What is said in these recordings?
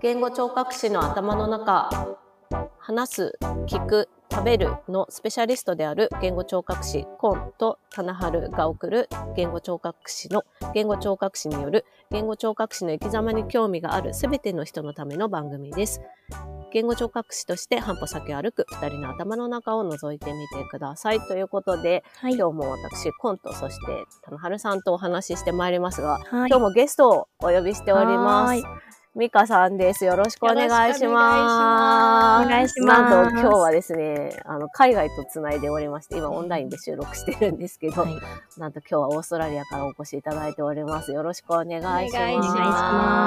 言語聴覚士の頭の中話す聞く食べるのスペシャリストである言語聴覚士コンと棚春が送る言語聴覚士の言語聴覚士による言語聴覚士の生き様に興味があるすべての人のための番組です。言語聴覚士として半歩先を歩く二人の頭の中を覗いてみてください。ということで、はい。今日も私、コント、そして、棚春さんとお話ししてまいりますが、はい今日もゲストをお呼びしておりますはい。ミカさんです。よろしくお願いします。お願いしますなんと今日はですね、あの、海外とつないでおりまして、今オンラインで収録してるんですけど、はいなんと今日はオーストラリアからお越しいただいております。よろしくお願いします。お願いします。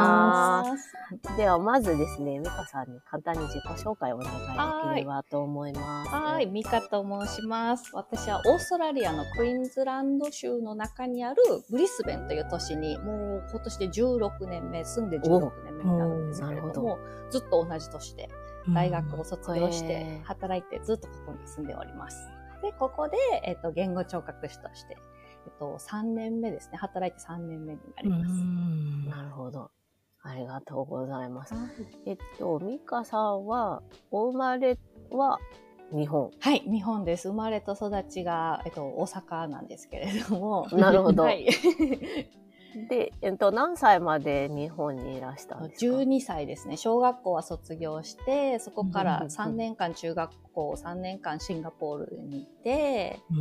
では、まずですね、ミカさんに簡単に自己紹介をお願いできればと思います。はい、ミカと申します。私はオーストラリアのクイーンズランド州の中にあるブリスベンという都市に、もう今年で16年目、住んで16年目になるんですけれども、ずっと同じ年で大学を卒業しへてー働いてずっとここに住んでおります。で、ここで、えっと、言語聴覚士として、えっと、3年目ですね。働いて3年目になります。うんなるほど。ありがとうございます。えっと、ミカさんは、お生まれは日本。はい、日本です。生まれと育ちが、えっと、大阪なんですけれども。なるほどはい。で、えっと、何歳まで日本にいらしたんですか？12歳ですね。小学校は卒業して、そこからうんうんうん3年間中学校、3年間シンガポールにいて、う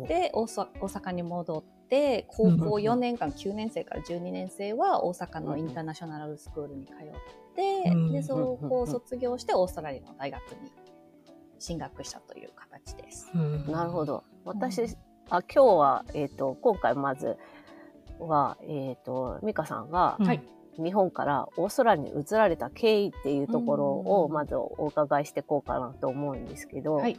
んで、大阪大阪に戻って、高校うんうんうん。4年間、9年生から12年生は大阪のインターナショナルスクールに通って、うんで、そこを卒業してオーストラリアの大学に進学したという形です。うんなるほど。私、うん。あ今日は、えっ、と、今回まずは、えっ、と、ミカさんがうん。はい。日本からオーストラリアに移られた経緯っていうところをうん。まずお伺いしていこうかなと思うんですけど、はい。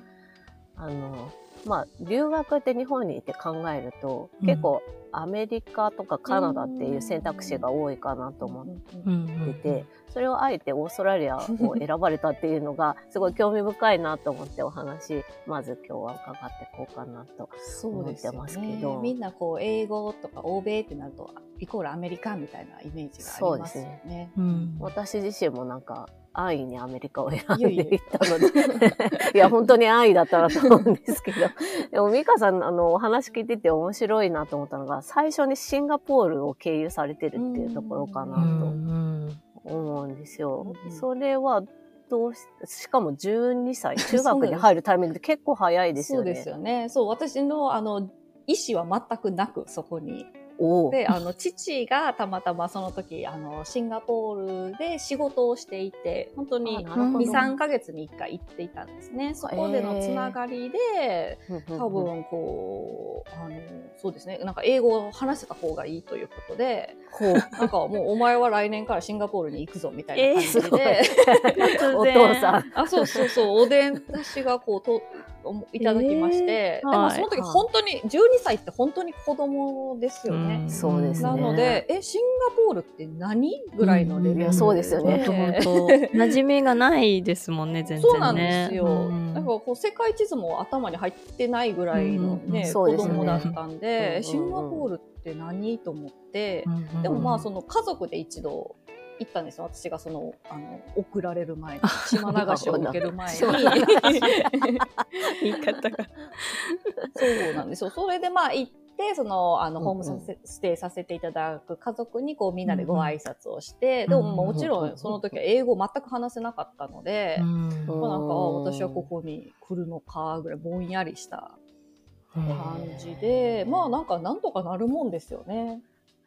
あの、まあ、留学って日本にいて考えると、うん結構アメリカとかカナダっていう選択肢が多いかなと思っうんてて、それをあえてオーストラリアを選ばれたっていうのがすごい興味深いなと思ってお話、まず今日は伺っていこうかなと。そうですよ思ってますけねど。みんなこう英語とか欧米ってなるとイコールアメリカみたいなイメージがありますよね。うん私自身もなんか安易にアメリカを選んでいったので、いや、本当に安易だったなと思うんですけど、でも美香さん、あの、お話聞いてて面白いなと思ったのが、最初にシンガポールを経由されてるっていうところかなうんと思うんですよう。んそれは、どうし、しかも12歳、中学に入るタイミングで結構早いですよね。そうですよね。そう、私のあの意思は全くなくそこに。で、あの父がたまたまその時あのシンガポールで仕事をしていて、本当にあなるほど。2、3ヶ月に1回行っていたんですね。そこでのつながりで、多分こう、あの、そうですね、なんか英語を話せた方がいいということで、ほう。なんかもうお前は来年からシンガポールに行くぞみたいな感じえーお父さん。あ、そうそうそう、おでん私がこうと、いただきまして、えーでもはいその時本当に、12歳って本当に子供ですよね。そうですね。なので、え、シンガポールって何ぐらいのレベル？で、いやそうですよね。馴染みがないですもんね、全然ね。そうなんですよ。うん。だからこう世界地図も頭に入ってないぐらいのうんね、子供だったんで、うんシンガポールって何と思って、うん。でもまあその家族で一度行ったんですよ。私がその、あの、送られる前に、島流しを受ける前に。言い方が。そうなんですよ。それでまあ行って、その、あの、うんホームさせステイさせていただく家族に、こう、みんなでご挨拶をして、うんでも、まあもちろうんん、その時は英語全く話せなかったので、うんまあなんか、私はここに来るのか、ぐらいぼんやりしたうん感じで、まあなんか、なんとかなるもんですよね。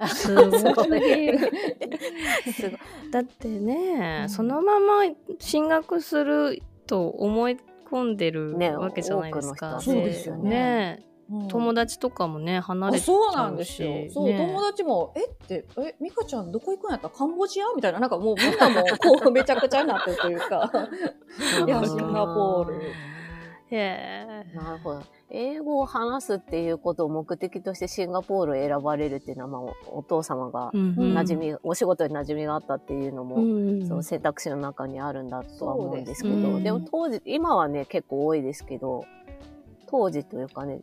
すごい。すごいだってね、うんそのまま進学すると思い込んでるねわけじゃないですか。多くの人はそうですよねねうん友達とかもね離れあちゃうしそうなんですよ。そう、ね友達も、えって、え、ミカちゃんどこ行くんやったらカンボジアみたいな、なんかもうみんなもこうめちゃくちゃになってるというか。いや、シンガポール。へえ。なるほど。英語を話すっていうことを目的としてシンガポールを選ばれるっていうのは、まあ、おお父様がうんうん。馴染み、お仕事に馴染みがあったっていうのも、うんその選択肢の中にあるんだとは思うんですけど、そうですでも当時、今はね、結構多いですけど、当時というかね、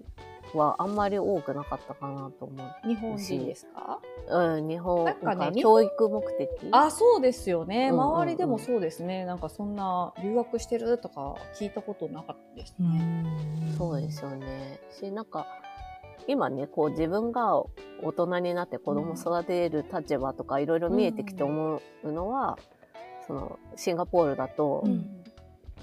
はあんまり多くなかったかなと思日本人ですか？う。うん、日本、なんかね教育目的？あ、そうですよね。うんうんうん周りでもそうですね。なんかそんな留学してるとか聞いたことなかったですね。そうですよね。し、なんか、今ね、こう自分が大人になって子供育てる立場とかいろいろ見えてきて思うのは、その、シンガポールだと、うん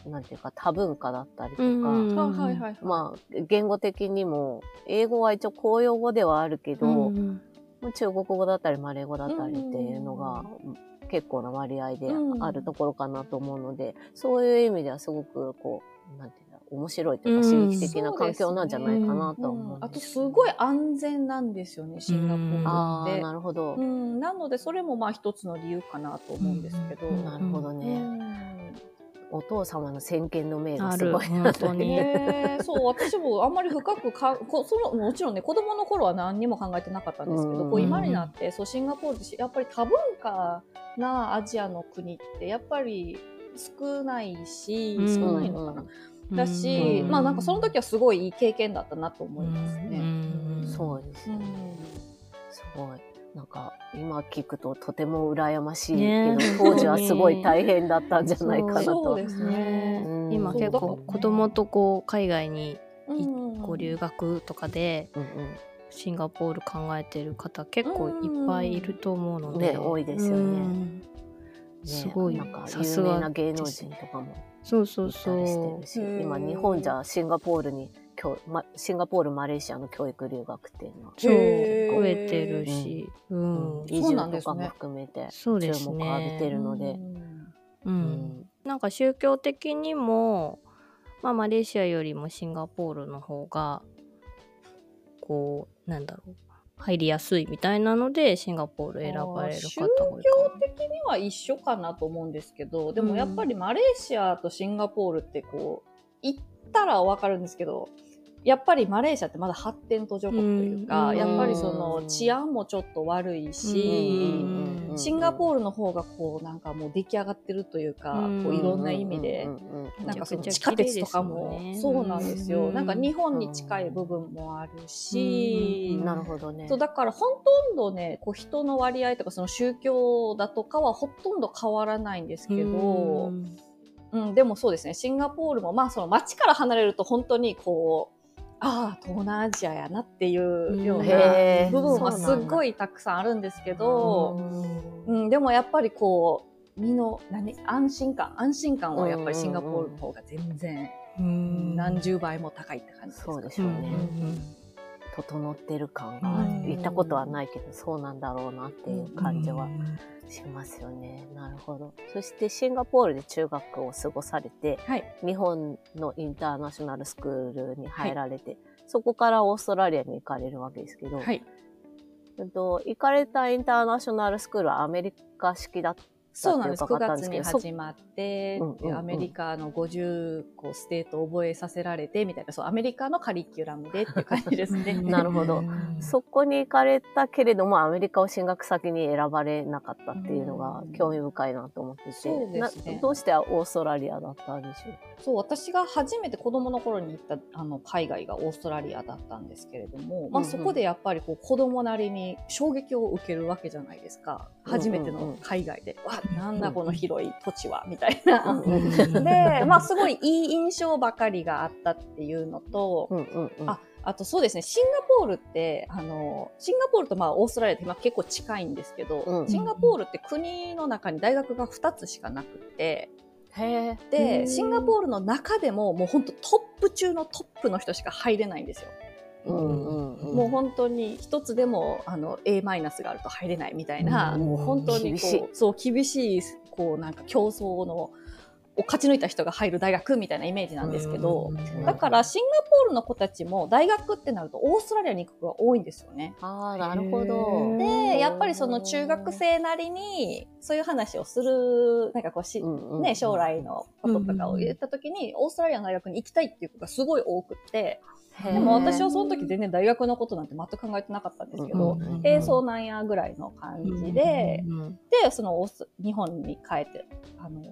なんていうか多文化だったりとか、うんはいはいはいはい。まあ、言語的にも、英語は一応公用語ではあるけど、うんまあ中国語だったりマレー語だったりっていうのが結構な割合であるところかなと思うので、そういう意味ではすごくこう、なんていうんだ面白いというかうん。刺激的な環境なんじゃないかなとは思うあとうんん。ですすごい安全なんですよね、シンガポールって。ああ、なるほど。うん、なのでそれもまあ一つの理由かなと思うんですけど。うん。なるほどうね。んお父様の先見の明がすごいな本当に。ね えそう私もあんまり深くかこそのもちろんね子供の頃は何にも考えてなかったんですけど、うんこう今になってそうシンガポールやっぱり多文化なアジアの国ってやっぱり少ないし、うん少ないのかな、だし、うんまあなんかその時はすごいいい経験だったなと思いますね。うんそうですね。すごい。なんか今聞くととても羨ましいけね。ど、当時はすごい大変だったんじゃないかなと。今結構子供とこう海外にうんこう留学とかでうんうん。シンガポール考えてる方結構いっぱいいると思うので、ね多いですよね。うん。ねすごい。なんかさすが有名な芸能人とかもそうそういたそりしてう今日本じゃシンガポールに教、ま、シンガポールマレーシアの教育留学っていうのは、そう。へー。増えてるし、うん。うな住とかもんですね。含めてそうです注目を浴びてねるので、ううん。んなんか宗教的にも、まあ、マレーシアよりもシンガポールの方がこうなんだろう。入りやすいみたいなのでシンガポール選ばれる方が多いか宗教的には一緒かなと思うんですけどでもやっぱりマレーシアとシンガポールってこう行ったらわかるんですけどやっぱりマレーシアってまだ発展途上国というか、うんやっぱりその治安もちょっと悪いし、うんシンガポールルの方がこうなんかもう出来上がってるというか、うん。こういろんな意味で、なんかその地下鉄とかも、そうなんですよ、うん。なんか日本に近い部分もあるし、うん。なるほどね。そうだからほとんどねこう人の割合とかその宗教だとかはほとんど変わらないんですけど、うん。うんでもそうですね。シンガポールもまあその街から離れると本当にこうああ東南アジアやなっていうような部分はすっいごいたくさんあるんですけど、うん。うん、でもやっぱりこう身の何安心感安心感はやっぱりシンガポールの方が全然うん。何十倍も高いって感じですかそうでしょうね。整ってる感がうん。行ったことはないけど、そうなんだろうなっていう感じはしますよね。なるほど。そしてシンガポールで中学を過ごされて、はい。日本のインターナショナルスクールに入られて、そこからオーストラリアに行かれるわけですけど、はい。えっと、行かれたインターナショナルスクールはアメリカ式だったそうなんです。9って伺ったんです月に始まって、うんうんうん。でアメリカの50個 state を覚えさせられてみたいな、そう、アメリカのカリキュラムでっていう感じですね。なるほど。そこに行かれたけれども、アメリカを進学先に選ばれなかったっていうのがうん。興味深いなと思ってて、そうですね。などうしてオーストラリアだったんでしょう？そう、私が初めて子供の頃に行ったあの海外がオーストラリアだったんですけれども、まあうん。うんそこでやっぱりこう子供なりに衝撃を受けるわけじゃないですか。初めての海外で、わ、なんだこの広い土地は、みたいな。で、まあすごいいい印象ばかりがあったっていうのと。ああとそうですね、シンガポールって、あの、シンガポールとまあオーストラリアってまあ結構近いんですけど、うんシンガポールって国の中に大学が2つしかなくて。で、うんシンガポールの中でももう本当トップ中のトップの人しか入れないんですよ。うんうんうん。もう本当に一つでもあの A マイナスがあると入れないみたいな、うんもう本当に厳しいこうそう厳しいこうなんか競争のを勝ち抜いた人が入る大学みたいなイメージなんですけど、うんだからシンガポールの子たちも大学ってなるとオーストラリアに行く子が多いんですよね。ああ、なるほど。で、やっぱりその中学生なりにそういう話をする、なんかこうし、うんうんね、将来のこととかを言った時に、オーストラリアの大学に行きたいっていう子がすごい多くって、でも私はその時全然大学のことなんて全く考えてなかったんですけど、うんうんうんえーそうなんやぐらいの感じで、うんで、そのオース日本に帰って、あの、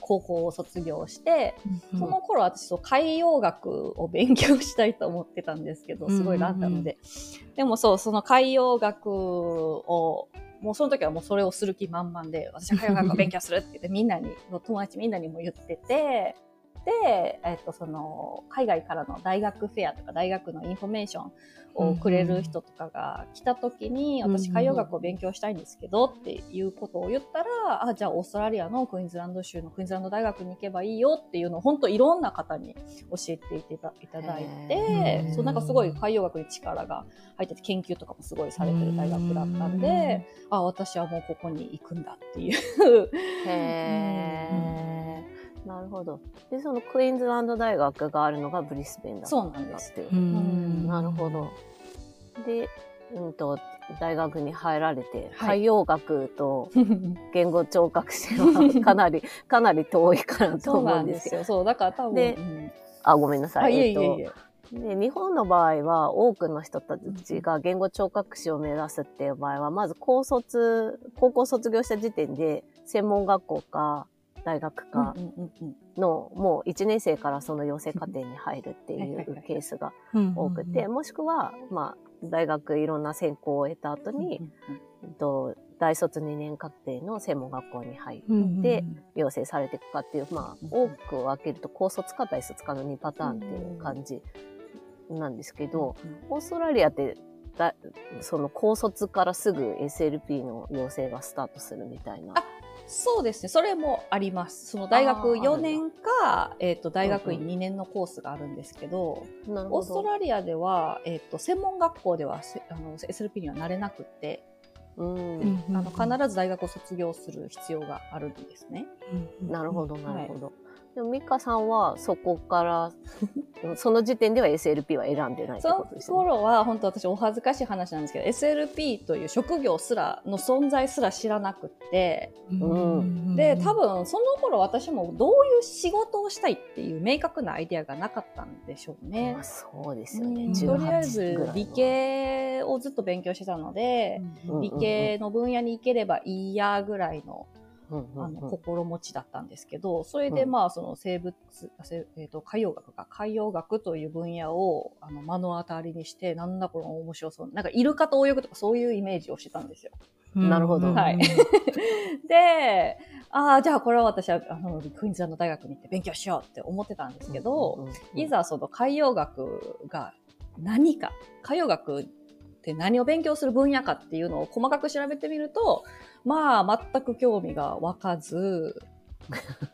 高校を卒業して、その頃私そう海洋学を勉強したいと思ってたんですけど、すごいランダムで。でもそう、その海洋学を、もうその時はもうそれをする気満々で、私は海洋学を勉強するって言ってみんなに、友達みんなにも言ってて、で、えっと、その、海外からの大学フェアとか大学のインフォメーションをくれる人とかが来た時に、うんうん私海洋学を勉強したいんですけどっていうことを言ったら、あ、じゃあオーストラリアのクイーンズランド州のクイーンズランド大学に行けばいいよっていうのを本当いろんな方に教えていたいただいへて、ーそうなんかすごい海洋学に力が入ってて研究とかもすごいされてる大学だったんで、あ、私はもうここに行くんだっていう。へーなるほど。で、そのクイーンズランド大学があるのがブリスベンだったそうなんですっていうう。んなるほど。で、うんと、大学に入られて、はい海洋学と 言語聴覚士は かなり、かなり遠いかなとそう思。うんんですすけど。そう、だから多分。でうんあ、ごめんなさあ、い。いえいえっとえいえ。で日本の場合は多くの人たちが言語聴覚士を目指すっていう場合は、まず高卒、高校卒業した時点で専門学校か大学かうんうんうんのもう1年生からその養成課程に入るっていうケースがうん多くて、もしくは、まあ、大学いろんな専攻を得た後うんに、と大卒2年確定の専門学校に入うんうんで養成されていくかっていう、まあ、多く分けると高卒か大卒かの2パターンっていう感じなんですけど、オーストラリアってだその高卒からすぐ SLP の養成がスタートするみたいな。あそうですね。それもあります。その大学あーあるんだ4年か、えっ、と、大学院うん2年のコースがあるんですけど、オーストど。ラリアでは、えっ、と、専門学校ではせあの SLP にはなれなくって、うん、あの、必ず大学を卒業する必要があるんですね。なるほど、んなるほど。でも、ミカさんはそこから、その時点では SLP は選んでないってそのことですね。頃は本当私お恥ずかしい話なんですけど SLP という職業すらの存在すら知らなくってうんで多分その頃私もどういう仕事をしたいっていう明確なアイデアがなかったんでしょうねまあ、。そうですよね。うん18とりあえず理系をずっと勉強してたので、うん理系の分野に行ければいいやぐらいのあの心持ちだったんですけど、それでうんまあその生物、えー、と海洋学か。海洋学という分野をあの目の当たりにしてなんだこの面白そうなんかイルカと泳ぐとかそういうイメージをしてたんですよ。なるほど。はい。で、ああ、じゃあこれは私はあのクイーンズランド大学に行って勉強しようって思ってたんですけど、いざその海洋学が何か、海洋学って何を勉強する分野かっていうのを細かく調べてみると、まあ全く興味が湧かず、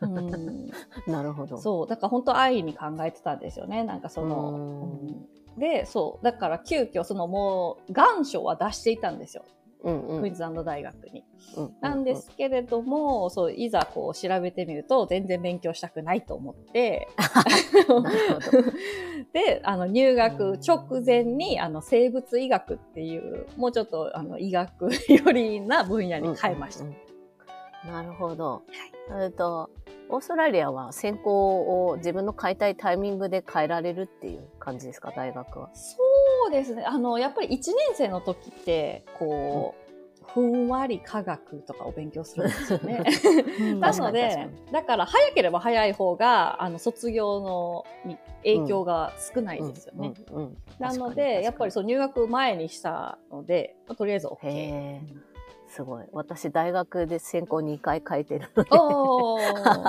うん、なるほど。そう、だから本当安易に考えてたんですよね。なんかその、うんうんで、そう、だから急遽そのもう願書は出していたんですよ。うんうんクイーンズランド大学に。うんうんなんですけれども、そう、いざこう調べてみると、全然勉強したくないと思って、なるほどで、あの、入学直前に、あの、生物医学っていう、もうちょっと、あの、医学よりな分野に変えました。うんうんうんなるほど。えっと、オーストラリアは専攻を自分の変えたいタイミングで変えられるっていう感じですか、大学は？そうですね。あの、やっぱり1年生の時って、こう、ふんわり科学とかを勉強するんですよね。うん なので、だから早ければ早い方が、あの、卒業のに影響が少ないですよね。うんうんなので、やっぱりそう入学前にしたので、まあとりあえず OK。すごい。私、大学で専攻2回変えてるので、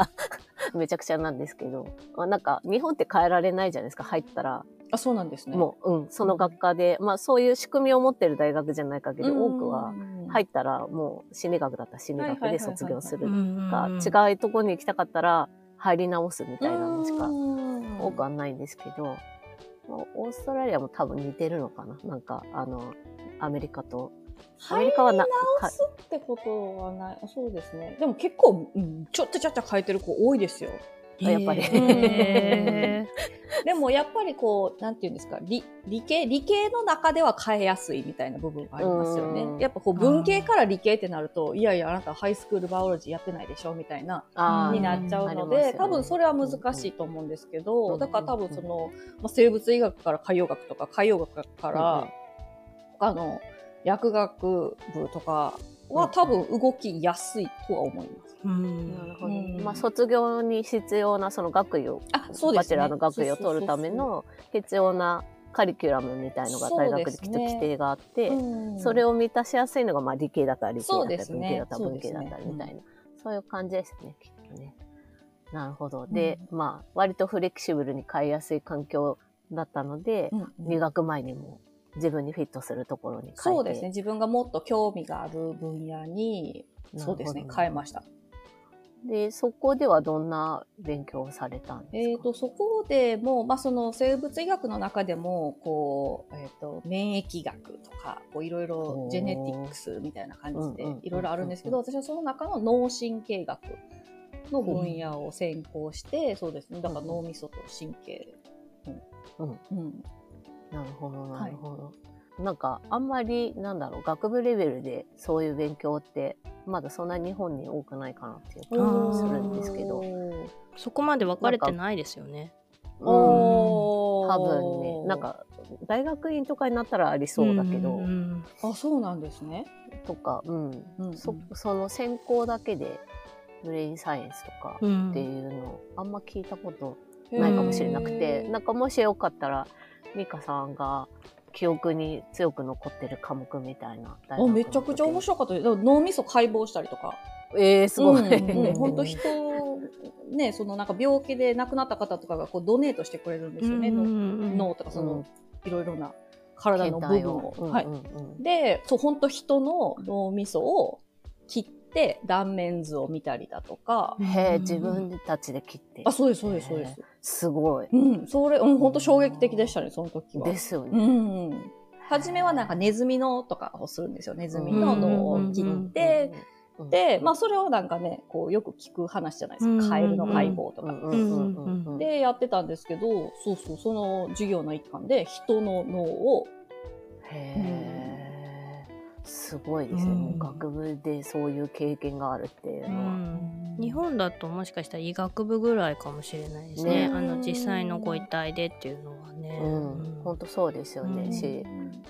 めちゃくちゃなんですけど、まあ、なんか、日本って変えられないじゃないですか、入ったら。あ、そうなんですね。もう、うん、その学科で、まあ、そういう仕組みを持ってる大学じゃない限り、多くは、入ったら、もう、心理学だったら心理学で卒業するか、違うところに行きたかったら、入り直すみたいなのしか多くはないんですけど、まあオーストラリアも多分似てるのかななんか、あの、アメリカと。アメリカはな、直すってことはない。そうですね。でも結構、うん、ちょっとちゃっちゃ変えてる子多いですよ。やっぱりへ でもやっぱりこう、なんていうんですか、理理系、理系の中では変えやすいみたいな部分がありますようん。ね。やっぱこう文系から理系ってなると、いやいや、あなたハイスクールバイオロジーやってないでしょみたいな、になっちゃうので、多分それは難しいと思うんですけど、うんだから多分その、まあ、生物医学から海洋学とか海洋学から、他の薬学部とかは多分動きやすいとは思います。うんなるほど。うんまあ、卒業に必要なその学位を、あ、そうですね。バチェラーの学位を取るための必要なカリキュラムみたいのが大学できっと規定があって、うんそれを満たしやすいのが、まあ、理系だったら理系だったり、文系だったら文系だったりみたいな、そういう感じですね、きっとね。なるほど。で、まあ、割とフレキシブルに変えやすい環境だったので、うんうん入学前にも自分にフィットするところに変えて。そうですね。自分がもっと興味がある分野に、そうですね、変えました。で、そこではどんな勉強をされたんですか？えっ、と、そこでも、まあ、その生物医学の中でも、こう、えっ、と、免疫学とか、こう、いろいろジェネティックスみたいな感じでうんうんうんうん、いろいろあるんですけど、私はその中の脳神経学の分野を専攻して、そうですね、だから脳みそと神経。うん。うん。なるほど、なるほど。なんか、あんまり、なんだろう、学部レベルでそういう勉強って、まだそんな日本に多くないかなっていう気がするんですけど。そこまで分かれてないですよね。うん、多分ね、なん、か、大学院とかになったらありそうだけど、んんあ、そうなんですね。とか、うん、うんそ、その専攻だけで、ブレインサイエンスとかうん。っていうの、あんま聞いたことないかもしれなくて、なんかもしよかったら、ミカさんが記憶に強く残ってる科目みたいな。あめちゃくちゃ面白かったです。脳みそ解剖したりとか。い。えー、すごい。うんうん、本当人、ね、そのなんか病気で亡くなった方とかがこうドネートしてくれるんですよね。うんうんうん脳とかその、うんいろいろな体の部分を。はいで、そう、本当人の脳みそを切って断面図を見たりだとか。へえ、自分たちで切って。あ、そうです、そうです、そうです。すごい。うん、それ、うん、本当衝撃的でしたね、その時は。ですようね。ん。初めはなんかネズミのとかをするんですよ。ネズミの脳を切って、うん、で、まあそれはなんかね、こうよく聞く話じゃないですか。カエルの解剖とか。で、やってたんですけど、そうそう、その授業の一環で人の脳を、へえ、すごいですね、うん。もう学部でそういう経験があるっていううのは。ん。日本だともしかしたら医学部ぐらいかもしれないですね。ねあの実際のご遺体でっていうのはね。うん、本当そうですよね、うん。し、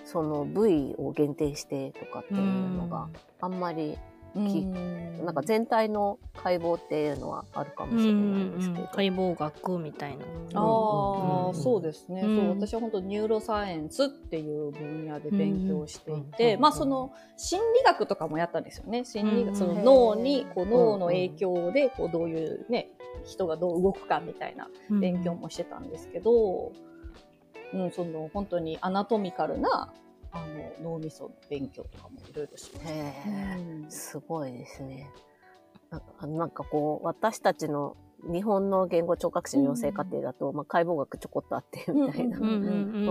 その部位を限定してとかっていうのがあんまり、きなんか全体の解剖っていうのはあるかもしれないんですけど。解剖学みたいな。ああ、うんそうですね、うん。そう私は本当ニューロサイエンスっていう分野で勉強していて、うんまあその心理学とかもやったんですよね。心理学、うん。その脳にこう脳の影響でこうどういうね人がどう動くかみたいな勉強もしてたんですけど、うん、その本当にアナトミカルなあの脳みその勉強とかもいろいろします。ごいですね。なんかなんかこう、私たちの日本の言語聴覚士の養成課程だと、まあ、解剖学ちょこっとあってみたいな。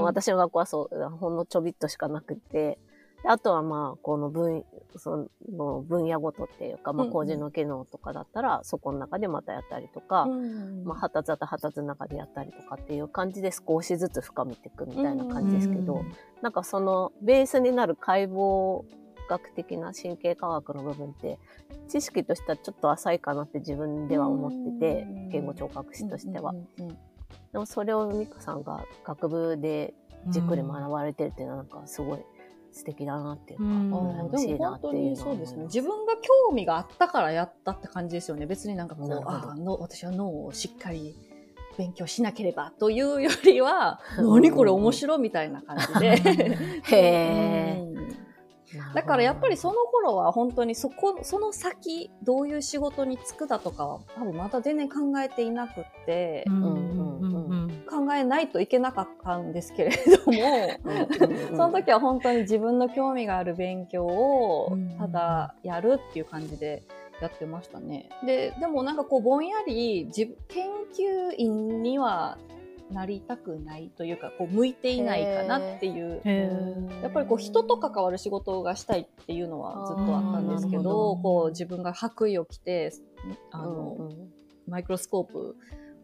私の学校はそう、ほんのちょびっとしかなくて、であとはまあ、この分、その分野ごとっていうか、まあ、うんうん。工事の機能とかだったら、そこの中でまたやったりとか、うんまあ、発達だったら発達の中でやったりとかっていう感じで少しずつ深めていくみたいな感じですけど、うんなんかそのベースになる解剖学的な神経科学の部分って、知識としてはちょっと浅いかなって自分では思っててうん、言語聴覚士としては。うんうんうん。でもそれをミカさんが学部でじっくり学ばれてるっていうのはなんかすごい素敵だなっていうか、うん。でも本当にっていうのはそうです。ね。自分が興味があったからやったって感じですよね。別になんかこう、あーの私は脳をしっかり勉強しなければというよりは、何これ面白いみたいな感じで。へだからやっぱりその頃は本当にそこ、その先、どういう仕事に就くだとかは多分また全然考えていなくって、うんうんえないといけなかったんですけれども、うん。その時は本当に自分の興味がある勉強をうん。ただやるっていう感じでやってましたね。で、でもなんかこうぼんやり自研究員にはなりたくないというか、こう向いていないかなっていう。やっぱりこう人と関わる仕事がしたいっていうのはずっとあったんですけど、こう自分が白衣を着て、あの、うんうん。マイクロスコープを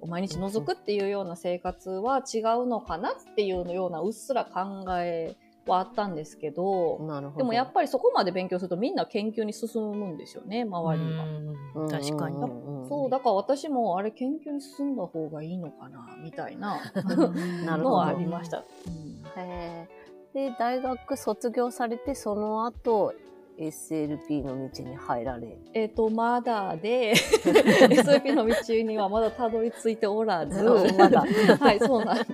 毎日覗くっていうような生活は違うのかなっていうようなうっすら考えはあったんですけど、なるほど。でもやっぱりそこまで勉強するとみんな研究に進むんですよね、周りが。うん確かに。にそう、だから私もあれ研究に進んだ方がいいのかな、みたいな のはありました。うんで、大学卒業されて、その後、SLP の道に入られ。えっ、と、まだで、SLP の道にはまだたどり着いておらず、まだ。はい、そうなんです。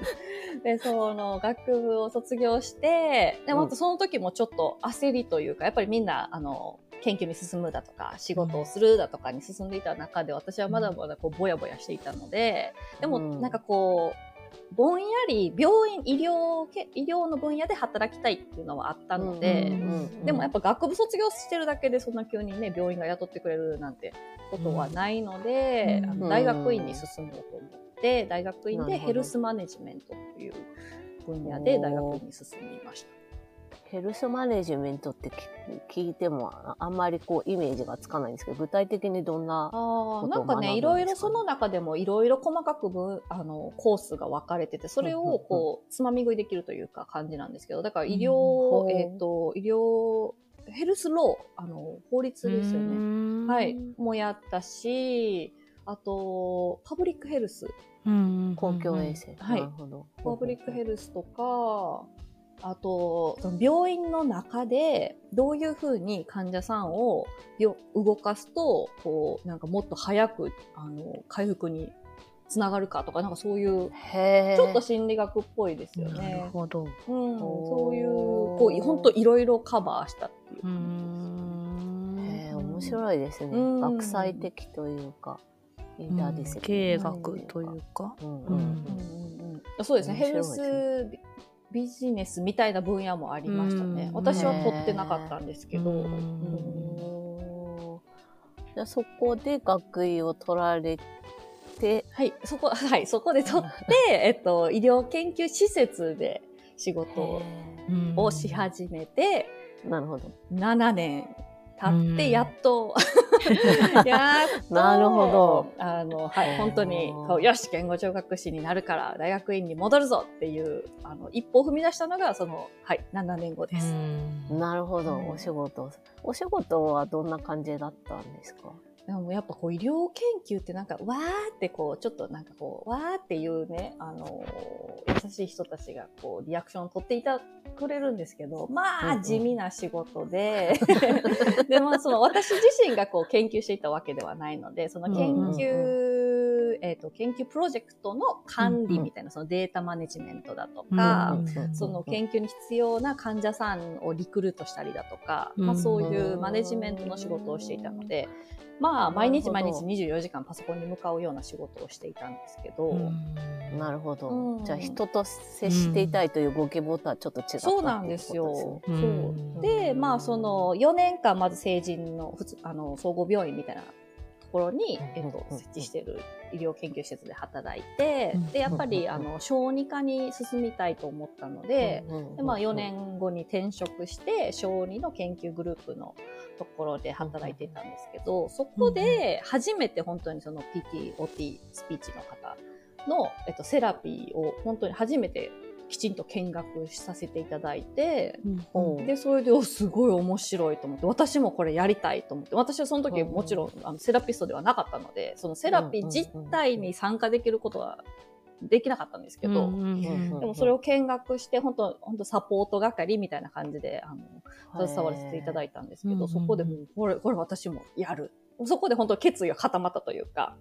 で、その学部を卒業して、で、うんまたその時もちょっと焦りというか、やっぱりみんな、あの、研究に進むだとか、仕事をするだとかに進んでいた中で、私はまだまだこう、ぼやぼやしていたので、でも、うんなんかこう、ぼんやり病院、医療け、医療の分野で働きたいっていうのはあったので、うんでもやっぱ学部卒業してるだけでそんな急にね、病院が雇ってくれるなんてことはないので、うん。あの大学院に進もうと思って、大学院でヘルスマネジメントという分野で大学院に進みました。ヘルスマネジメントって聞聞いてもああんまりこうイメージがつかないんですけど、具体的にどんな、ことをなんかね、いろいろその中でもいろいろ細かく分、あの、コースが分かれてて、それをこう、つまみ食いできるというか感じなんですけど、だから医うん療、ほうえっ、と、医療、ヘルスロー、あの、法律ですよね。ねはい、もやったし、あと、パブリックヘルス。公共衛生。はいなるほど。パブリックヘルスとか、あと、その病院の中で、どういうふうに患者さんをよ動かすと、こう、なんかもっと早く、あの、回復につながるかとか、なんかそういう、ちょっと心理学っぽいですよなるね。ほど。うん、そういう、こう、ほんといろいろカバーしたっていうう感じです。へ。面白いですね。うん学際的というか、 interdisciplinary 経営学というか。うんうんううんんうんうんそうですね。 health b business みたいな分野もありましたね。うん私は取ってなかったんですけど。じゃあそこで学位を取られて、はい、そこ、はい、そこで取って、えっと、医療研究施設で仕事うんをし始めて、なるほど。7年経って、うん。やっと、やっと、なるほど。あの、はい、本当によし、言語聴覚士になるから大学院に戻るぞっていう、あの、一歩を踏み出したのが、その、はい、7年後です。うん。なるほど、うん。お仕事。お仕事はどんな感じだったんですか？でもやっぱこう医療研究ってなんかわーってこうちょっとなんかこうわーっていうねあのー優しい人たちがこうリアクションを取っていたくれるんですけどまうんうん。あ地味な仕事で。でまあその私自身がこう研究していたわけではないのでその研究、えっ、と研究プロジェクトの管理みたいなそのデータマネジメントだとか、うんその研究に必要な患者さんをリクルートしたりだとか、うんまあ、そういうマネジメントの仕事をしていたので、まあ、毎日毎日24時間パソコンに向かうような仕事をしていたんですけど、なるほど。うん。じゃあ人と接していたいというご希望とはちょっと違ったそうなんですよ。そう。で、まあ、その4年間まず成人の普通あの総合病院みたいなところに、えっとうん、設置している医療研究施設で働いてうん、で、やっぱり、うん。あの、小児科に進みたいと思ったので、でまあ、4年後に転職して小児の研究グループのところで働いていたんですけどそこで初めて本当にその PTOT スピーチの方の、えっと、セラピーを本当に初めてきちんと見学させていただいてうんでそれでおすごい面白いと思って私もこれやりたいと思って私はその時うんもちろんあのセラピストではなかったのでそのセラピー実態に参加できることはできなかったんですけど。うんでもそれを見学して、本当本当サポート係みたいな感じで、あの、携わらせていただいたんですけど、そこでもう、これ、これ私もやる。そこで本当決意が固まったというか。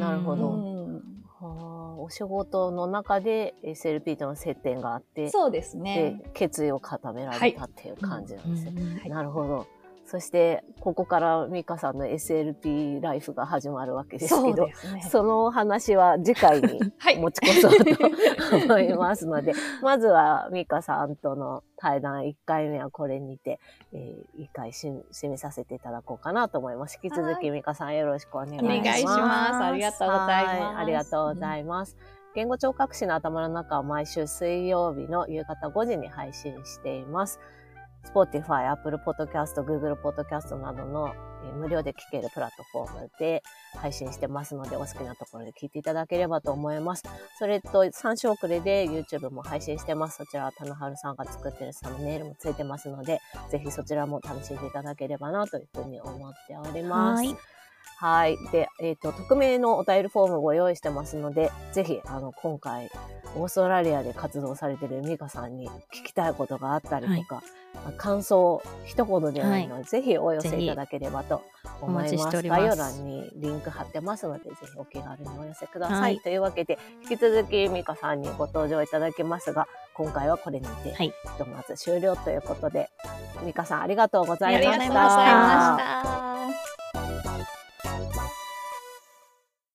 なるほどお仕事の中で SLP との接点があって、そうですね。で決意を固められたっていう感じなんですね。はいなるほど。そして、ここからミカさんの SLP ライフが始まるわけですけど、ですね。そのお話は次回に はい持ち越そうと思いますので、まずはミカさんとの対談1回目はこれにて、えー、1回し締めさせていただこうかなと思います。引き続きミカさんよろしくお願いします。お願いしますありがとうございますはありがとうございます。言語聴覚士の頭の中は毎週水曜日の夕方5時に配信しています。Spotify、Apple Podcast、Google Podcast などの無料で聴けるプラットフォームで配信してますので、お好きなところで聞いていただければと思います。それと、3週遅れで YouTube も配信してます。そちらは田野春さんが作ってるサムネイルもついてますので、ぜひそちらも楽しんでいただければなというふうに思っております。はいはい。で、えっ、と、匿名のお便りフォームをご用意してますので、ぜひ、あの、今回、オーストラリアで活動されているミカさんに聞きたいことがあったりとか、感想一言でないので、ぜひお寄せいただければと思います。概要欄にリンク貼ってますので、ぜひお気軽にお寄せください。はいというわけで、引き続き美香さんにご登場いただきますが、今回はこれにて、はいひとまず終了ということで、美香さんありがとうございました。ありがとうございま